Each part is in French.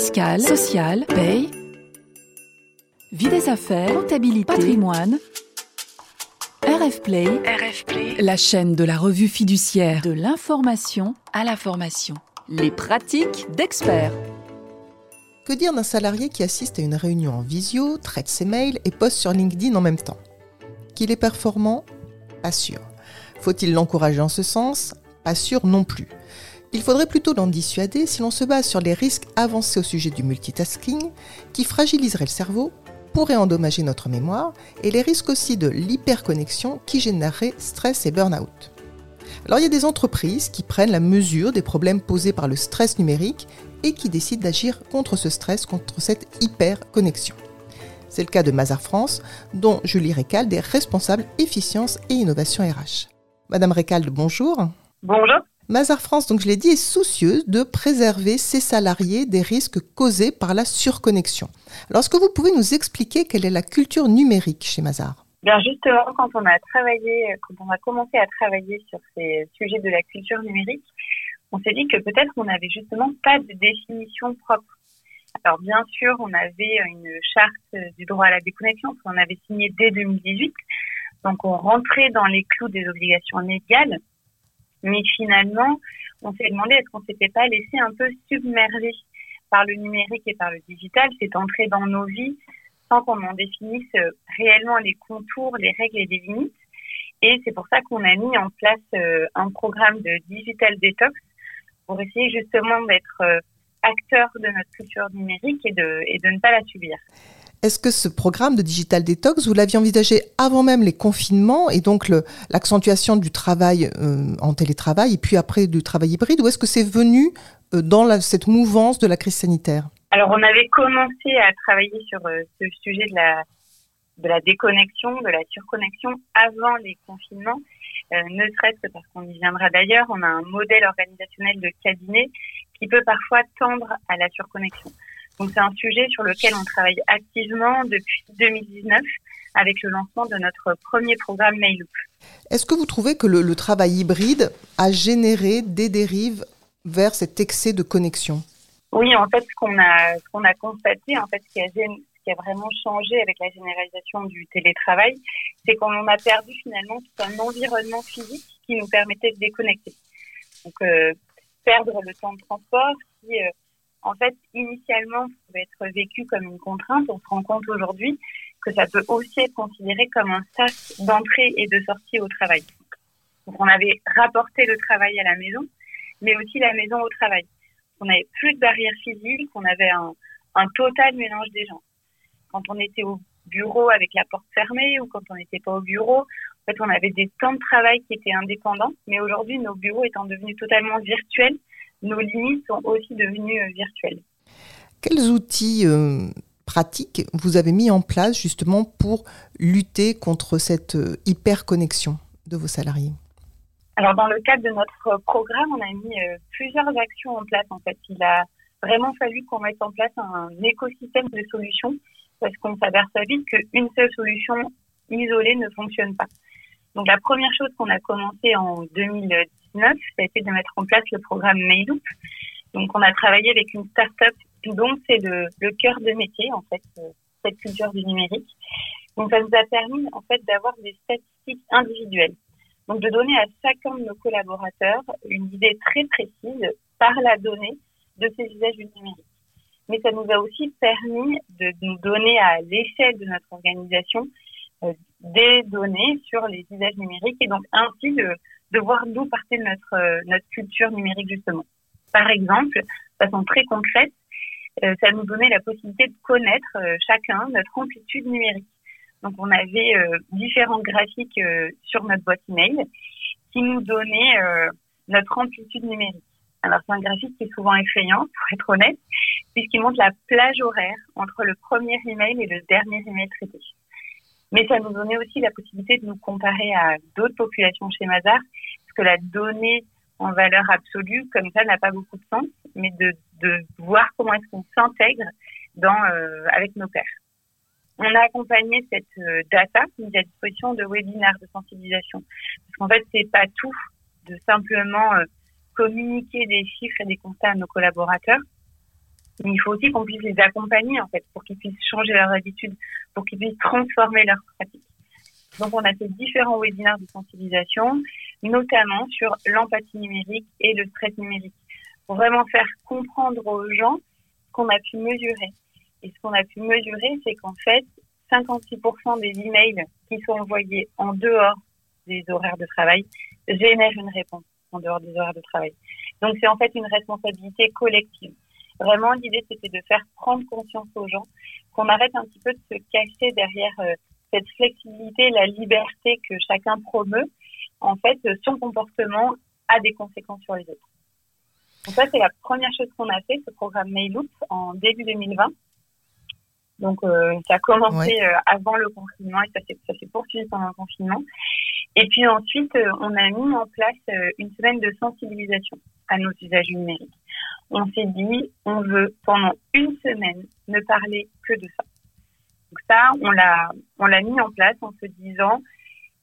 fiscale, sociale, paye, vie des affaires, comptabilité, patrimoine. RF Play, RF Play, la chaîne de la revue fiduciaire de l'information à la formation. Les pratiques d'experts. Que dire d'un salarié qui assiste à une réunion en visio, traite ses mails et poste sur LinkedIn en même temps? Qu'il est performant? Pas sûr. Faut-il l'encourager en ce sens? Pas sûr non plus. Il faudrait plutôt l'en dissuader si l'on se base sur les risques avancés au sujet du multitasking qui fragiliserait le cerveau, pourrait endommager notre mémoire et les risques aussi de l'hyperconnexion qui générerait stress et burn-out. Alors il y a des entreprises qui prennent la mesure des problèmes posés par le stress numérique et qui décident d'agir contre ce stress, contre cette hyperconnexion. C'est le cas de Mazar France, dont Julie Récalde est responsable efficience et innovation RH. Madame Récalde, bonjour. Bonjour. Mazar France, donc je l'ai dit, est soucieuse de préserver ses salariés des risques causés par la surconnexion. Alors, est-ce que vous pouvez nous expliquer quelle est la culture numérique chez Mazar? Bien justement, quand on a travaillé, quand on a commencé à travailler sur ces sujets de la culture numérique, on s'est dit que peut-être on n'avait justement pas de définition propre. Alors bien sûr, on avait une charte du droit à la déconnexion qu'on avait signée dès 2018, donc on rentrait dans les clous des obligations légales mais finalement, on s'est demandé est-ce qu'on s'était pas laissé un peu submerger par le numérique et par le digital, c'est entré dans nos vies sans qu'on en définisse euh, réellement les contours, les règles et les limites. Et c'est pour ça qu'on a mis en place euh, un programme de digital detox pour essayer justement d'être euh, acteur de notre culture numérique et de ne pas la subir. Est-ce que ce programme de Digital Detox, vous l'aviez envisagé avant même les confinements et donc l'accentuation du travail euh, en télétravail et puis après du travail hybride ou est-ce que c'est venu euh, dans cette mouvance de la crise sanitaire? Alors on avait commencé à travailler sur euh, ce sujet de la, de la déconnexion, de la surconnexion avant les confinements, ne serait-ce que parce qu'on y viendra d'ailleurs, on a un modèle organisationnel de cabinet qui peut parfois tendre à la surconnexion. Donc c'est un sujet sur lequel on travaille activement depuis 2019 avec le lancement de notre premier programme Mailloop. Est-ce que vous trouvez que le, travail hybride a généré des dérives vers cet excès de connexion? Oui, en fait, ce qu'on a, ce qu'on a constaté, en fait, ce qui a, ce qui a vraiment changé avec la généralisation du télétravail, c'est qu'on a perdu finalement tout un environnement physique qui nous permettait de déconnecter. Donc, euh, perdre le temps de transport qui euh, en fait, initialement, pouvait être vécu comme une contrainte. On se rend compte aujourd'hui que ça peut aussi être considéré comme un sas d'entrée et de sortie au travail. Donc, on avait rapporté le travail à la maison, mais aussi la maison au travail. On n'avait plus de barrières physiques, on avait un, un total mélange des gens. Quand on était au bureau avec la porte fermée ou quand on n'était pas au bureau, en fait, on avait des temps de travail qui étaient indépendants, mais aujourd'hui, nos bureaux étant devenus totalement virtuels, nos limites sont aussi devenues euh, virtuelles. Quels outils euh, pratiques vous avez mis en place justement pour lutter contre cette euh, hyper-connexion de vos salariés? Alors dans le cadre de notre programme, on a mis plusieurs actions en place. En fait, il a vraiment fallu qu'on mette en place un écosystème de solutions parce qu'on s'aperçoit vite qu'une seule solution isolée ne fonctionne pas. Donc la première chose qu'on a commencé en 2010 ça a été de mettre en place le programme Mailoop. Donc, on a travaillé avec une start-up dont c'est le, le cœur de métier, en fait, euh, cette culture du numérique. Donc, ça nous a permis, en fait, d'avoir des statistiques individuelles. Donc, de donner à chacun de nos collaborateurs une idée très précise par la donnée de ces usages du numérique. Mais ça nous a aussi permis de nous donner à l'échelle de notre organisation euh, des données sur les usages numériques et donc ainsi de, voir d'où partait notre, euh, notre culture numérique justement. Par exemple, façon très concrète, euh, ça nous donnait la possibilité de connaître euh, chacun notre amplitude numérique. Donc on avait différents graphiques sur notre boîte email qui nous donnaient notre amplitude numérique. Alors c'est un graphique qui est souvent effrayant, pour être honnête, puisqu'il montre la plage horaire entre le premier email et le dernier email traité. Mais ça nous donnait aussi la possibilité de nous comparer à d'autres populations chez Mazar, parce que la donnée en valeur absolue, comme ça, n'a pas beaucoup de sens, mais de, de voir comment est-ce qu'on s'intègre dans euh, avec nos pairs. On a accompagné cette euh, data mise à disposition de webinaires de sensibilisation, parce qu'en fait, c'est pas tout de simplement euh, communiquer des chiffres et des constats à nos collaborateurs. Mais il faut aussi qu'on puisse les accompagner, en fait, pour qu'ils puissent changer leurs habitudes, pour qu'ils puissent transformer leurs pratiques. Donc, on a fait différents webinaires de sensibilisation, notamment sur l'empathie numérique et le stress numérique, pour vraiment faire comprendre aux gens ce qu'on a pu mesurer. Et ce qu'on a pu mesurer, c'est qu'en fait, 56% des emails qui sont envoyés en dehors des horaires de travail génèrent une réponse en dehors des horaires de travail. Donc, c'est en fait une responsabilité collective. Vraiment, l'idée, c'était de faire prendre conscience aux gens qu'on arrête un petit peu de se cacher derrière euh, cette flexibilité, la liberté que chacun promeut, en fait, son comportement a des conséquences sur les autres. Donc ça, c'est la première chose qu'on a fait, ce programme Mailoop, en début 2020. Donc, euh, ça a commencé euh, avant le confinement et ça s'est poursuivi pendant le confinement. Et puis ensuite, euh, on a mis en place une semaine de sensibilisation à nos usages numériques. On s'est dit, on veut pendant une semaine ne parler que de ça. Donc ça, on l'a, on l'a mis en place en se disant,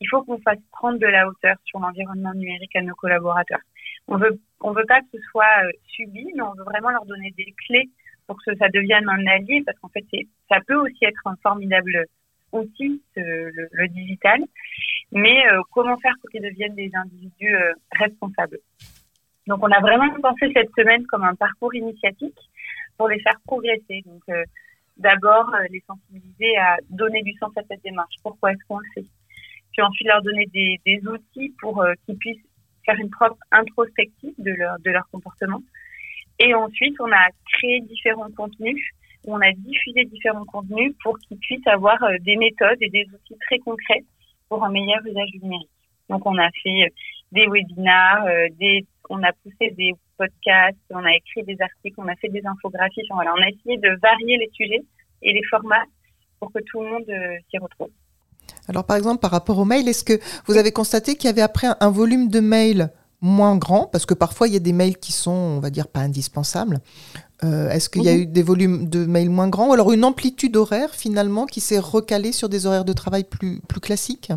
il faut qu'on fasse prendre de la hauteur sur l'environnement numérique à nos collaborateurs. On veut, on veut pas que ce soit euh, subi, mais on veut vraiment leur donner des clés pour que ça devienne un allié, parce qu'en fait, ça peut aussi être un formidable outil, le, digital, mais euh, comment faire pour qu'ils deviennent des individus euh, responsables. Donc, on a vraiment pensé cette semaine comme un parcours initiatique pour les faire progresser. Donc, d'abord euh, les sensibiliser à donner du sens à cette démarche. Pourquoi est-ce qu'on le fait? Puis ensuite leur donner des, des outils pour qu'ils puissent faire une propre introspective de leur, de leur comportement. Et ensuite, on a créé différents contenus, on a diffusé différents contenus pour qu'ils puissent avoir des méthodes et des outils très concrets pour un meilleur usage du numérique. Donc, on a fait des webinars, des, on a poussé des podcasts, on a écrit des articles, on a fait des infographies. on a essayé de varier les sujets et les formats pour que tout le monde euh, s'y retrouve. Alors par exemple, par rapport aux mails, est-ce que vous avez constaté qu'il y avait après un, volume de mails moins grand? Parce que parfois, il y a des mails qui sont, on va dire, pas indispensables. Euh, est-ce qu'il y a mhm. eu des volumes de mails moins grands ou alors une amplitude horaire finalement qui s'est recalée sur des horaires de travail plus, plus classiques?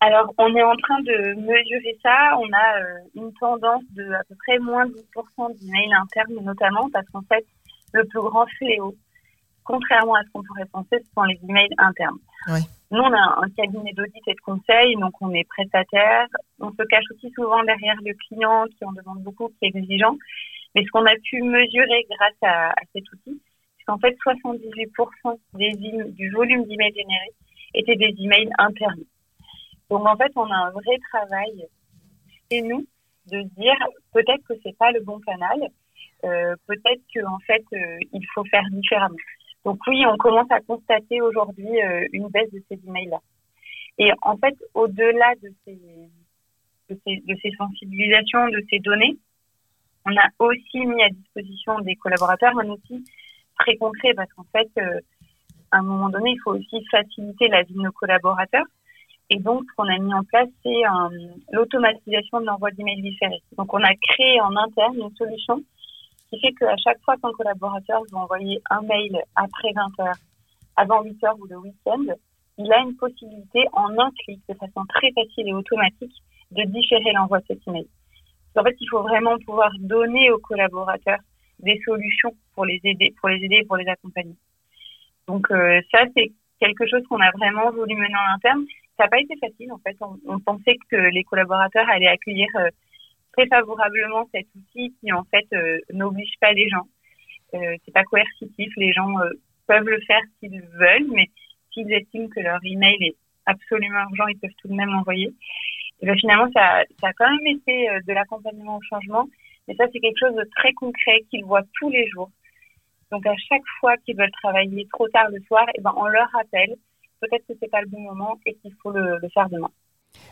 Alors, on est en train de mesurer ça. On a euh, une tendance de à peu près moins de 10% d'emails internes, notamment parce qu'en fait, le plus grand fléau, contrairement à ce qu'on pourrait penser, ce sont les emails internes. Nous, on a un cabinet d'audit et de conseil, donc on est prestataire. On se cache aussi souvent derrière le client qui en demande beaucoup, qui est exigeant. Mais ce qu'on a pu mesurer grâce à, cet outil, c'est qu'en fait, 78% des, du volume d'emails générés étaient des emails internes. Donc en fait, on a un vrai travail chez nous de dire peut-être que c'est pas le bon canal, euh, peut-être qu'en fait euh, il faut faire différemment. Donc oui, on commence à constater aujourd'hui euh, une baisse de ces emails-là. Et en fait, au-delà de ces, de ces, de ces sensibilisations, de ces données, on a aussi mis à disposition des collaborateurs un outil très concret parce qu'en fait, à un moment donné, il faut aussi faciliter la vie de nos collaborateurs. Et donc, ce qu'on a mis en place, c'est euh, l'automatisation de l'envoi d'emails différés. Donc, on a créé en interne une solution qui fait qu'à chaque fois qu'un collaborateur veut envoyer un mail après 20 heures, avant 8 heures ou le week-end, il a une possibilité en un clic, de façon très facile et automatique, de différer l'envoi de cet email. En fait, il faut vraiment pouvoir donner aux collaborateurs des solutions pour les aider, pour les aider et pour les accompagner. Donc euh, ça, c'est quelque chose qu'on a vraiment voulu mener en interne ça n'a pas été facile en fait. On, pensait que les collaborateurs allaient accueillir euh, très favorablement cet outil qui en fait euh, n'oblige pas les gens. C'est pas coercitif, les gens peuvent le faire s'ils veulent, mais s'ils estiment que leur email est absolument urgent, ils peuvent tout de même envoyer. Et ben, finalement, ça, ça a quand même été de l'accompagnement au changement, mais ça c'est quelque chose de très concret qu'ils voient tous les jours. Donc à chaque fois qu'ils veulent travailler trop tard le soir, et ben on leur rappelle peut-être que c'est pas le bon moment et qu'il faut le, faire demain.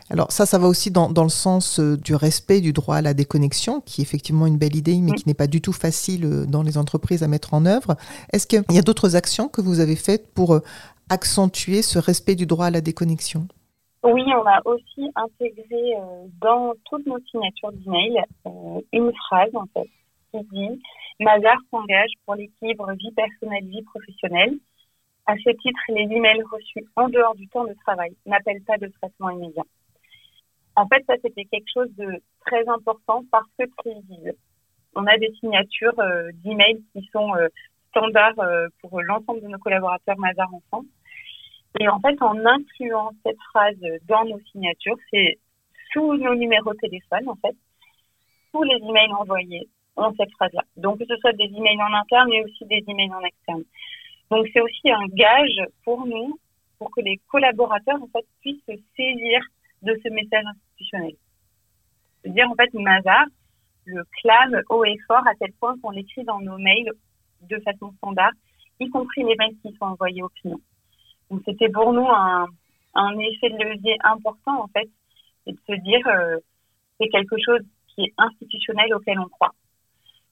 Alors ça, ça va aussi dans, dans le sens euh, du respect du droit à la déconnexion, qui est effectivement une belle idée, mais qui n'est pas du tout facile euh, dans les entreprises à mettre en œuvre. Est-ce qu'il y a d'autres actions que vous avez faites pour euh, accentuer ce respect du droit à la déconnexion? Oui, on a aussi intégré dans toutes nos signatures d'email une phrase en fait qui dit Mazar s'engage pour l'équilibre vie personnelle vie professionnelle à ce titre, les emails reçus en dehors du temps de travail n'appellent pas de traitement immédiat. En fait, ça, c'était quelque chose de très important parce que. On a des signatures euh, d'emails qui sont euh, standard pour l'ensemble de nos collaborateurs Mazar en France. Et en fait, en incluant cette phrase dans nos signatures, c'est sous nos numéros de téléphone, en fait, tous les emails envoyés ont cette phrase-là. Donc, que ce soit des emails en interne, mais aussi des emails en externe. Donc, c'est aussi un gage pour nous, pour que les collaborateurs, en fait, puissent se saisir de ce message institutionnel. C'est-à-dire, en fait, Mazar le clame haut et fort à tel point qu'on l'écrit dans nos mails de façon standard, y compris les mails qui sont envoyés aux clients. Donc, c'était pour nous un, un effet de levier important, en fait, et de se dire, euh, c'est quelque chose qui est institutionnel auquel on croit.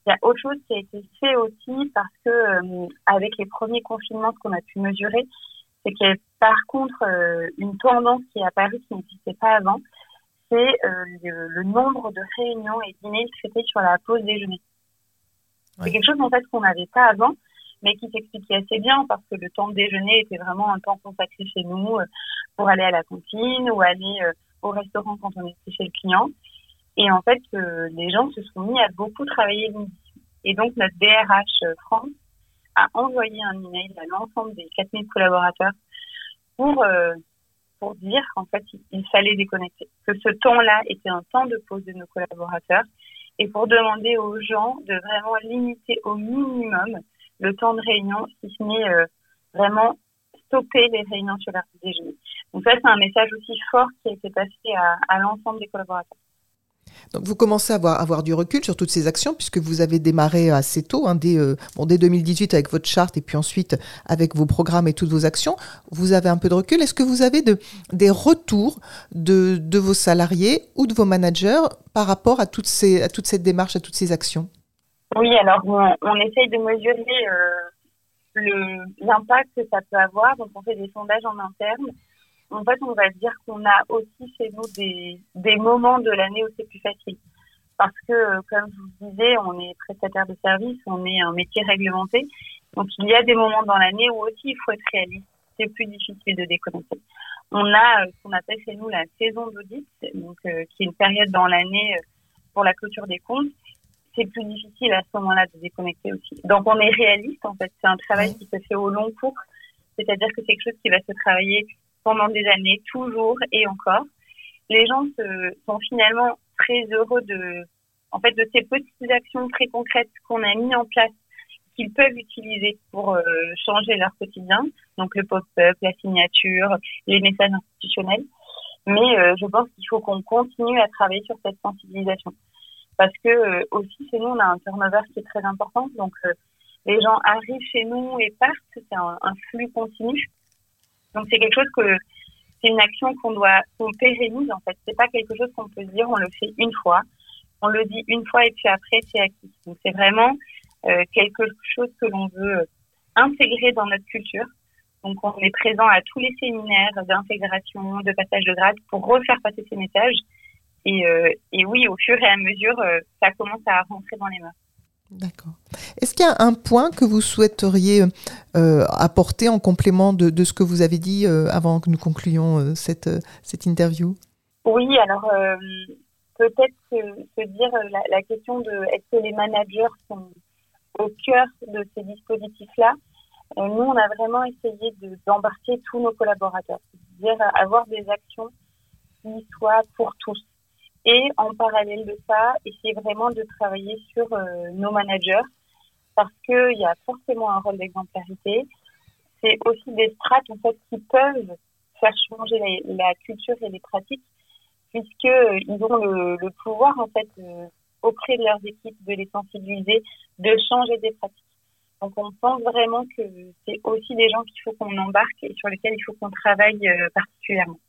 Il y a autre chose qui a été fait aussi parce que euh, avec les premiers confinements, ce qu'on a pu mesurer, c'est qu'il y a par contre euh, une tendance qui est apparue qui n'existait pas avant, c'est euh, le, nombre de réunions et dîners traités sur la pause déjeuner. C'est quelque chose en fait qu'on n'avait pas avant, mais qui s'expliquait assez bien parce que le temps de déjeuner était vraiment un temps consacré chez nous pour aller à la cantine ou aller au restaurant quand on était chez le client. Et en fait, euh, les gens se sont mis à beaucoup travailler le midi. Et donc, notre DRH euh, France a envoyé un email à l'ensemble des 4000 collaborateurs pour, euh, pour dire qu'en fait, il, fallait déconnecter. Que ce temps-là était un temps de pause de nos collaborateurs et pour demander aux gens de vraiment limiter au minimum le temps de réunion, si ce n'est vraiment stopper les réunions sur l'heure du. Donc ça, c'est un message aussi fort qui a été passé à, à l'ensemble des collaborateurs. Donc vous commencez à avoir, avoir, du recul sur toutes ces actions puisque vous avez démarré assez tôt, hein, dès, euh, bon, dès 2018 avec votre charte et puis ensuite avec vos programmes et toutes vos actions. Vous avez un peu de recul. Est-ce que vous avez de, des retours de, de, vos salariés ou de vos managers par rapport à, toutes ces, à toute cette démarche, à toutes ces actions? Oui, alors on, essaye de mesurer euh, l'impact que ça peut avoir. Donc on fait des sondages en interne en fait, on va dire qu'on a aussi chez nous des, moments de l'année où c'est plus facile. Parce que, euh, comme je vous disais, on est prestataire de service, on est un métier réglementé. Donc, il y a des moments dans l'année où aussi il faut être réaliste. C'est plus difficile de déconnecter. On a euh, ce qu'on appelle chez nous la saison d'audit, donc qui est une période dans l'année pour la clôture des comptes. C'est plus difficile à ce moment-là de déconnecter aussi. Donc, on est réaliste en fait. C'est un travail qui se fait au long cours. C'est-à-dire que c'est quelque chose qui va se travailler pendant des années, toujours et encore. Les gens se, sont finalement très heureux de, en fait, de ces petites actions très concrètes qu'on a mis en place qu'ils peuvent utiliser pour euh, changer leur quotidien. Donc le pop-up, la signature, les messages institutionnels. Mais euh, je pense qu'il faut qu'on continue à travailler sur cette sensibilisation. Parce que euh, aussi chez nous, on a un turnover qui est très important. Donc les gens arrivent chez nous et partent. C'est un, flux continu. Donc c'est quelque chose que c'est une action qu'on doit qu'on pérennise en fait. C'est pas quelque chose qu'on peut dire on le fait une fois, on le dit une fois et puis après c'est acquis. Donc c'est vraiment euh, quelque chose que l'on veut intégrer dans notre culture. Donc on est présent à tous les séminaires d'intégration, de passage de grade pour refaire passer ces messages. Et, euh, et oui, au fur et à mesure, euh, ça commence à rentrer dans les mains. D'accord. Est-ce qu'il y a un point que vous souhaiteriez euh, apporter en complément de, de, ce que vous avez dit euh, avant que nous concluions euh, cette, cette interview? Oui, alors peut-être se, dire la, la, question de est-ce que les managers sont au cœur de ces dispositifs-là? Nous, on a vraiment essayé d'embarquer tous nos collaborateurs, c'est-à-dire avoir des actions qui soient pour tous et en parallèle de ça, essayer vraiment de travailler sur euh, nos managers parce qu'il y a forcément un rôle d'exemplarité. C'est aussi des strates en fait qui peuvent faire changer la, culture et les pratiques puisqu'ils euh, ont le, pouvoir en fait euh, auprès de leurs équipes de les sensibiliser, de changer des pratiques. Donc on pense vraiment que c'est aussi des gens qu'il faut qu'on embarque et sur lesquels il faut qu'on travaille particulièrement.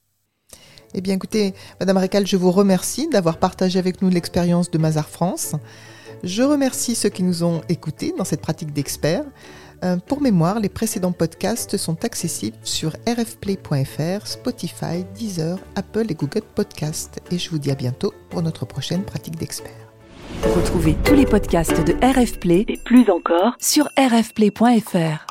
Eh bien, écoutez, Madame Récal, je vous remercie d'avoir partagé avec nous l'expérience de Mazar France. Je remercie ceux qui nous ont écoutés dans cette pratique d'expert. Euh, pour mémoire, les précédents podcasts sont accessibles sur rfplay.fr, Spotify, Deezer, Apple et Google Podcasts. Et je vous dis à bientôt pour notre prochaine pratique d'expert. Retrouvez tous les podcasts de RFplay et plus encore sur rfplay.fr.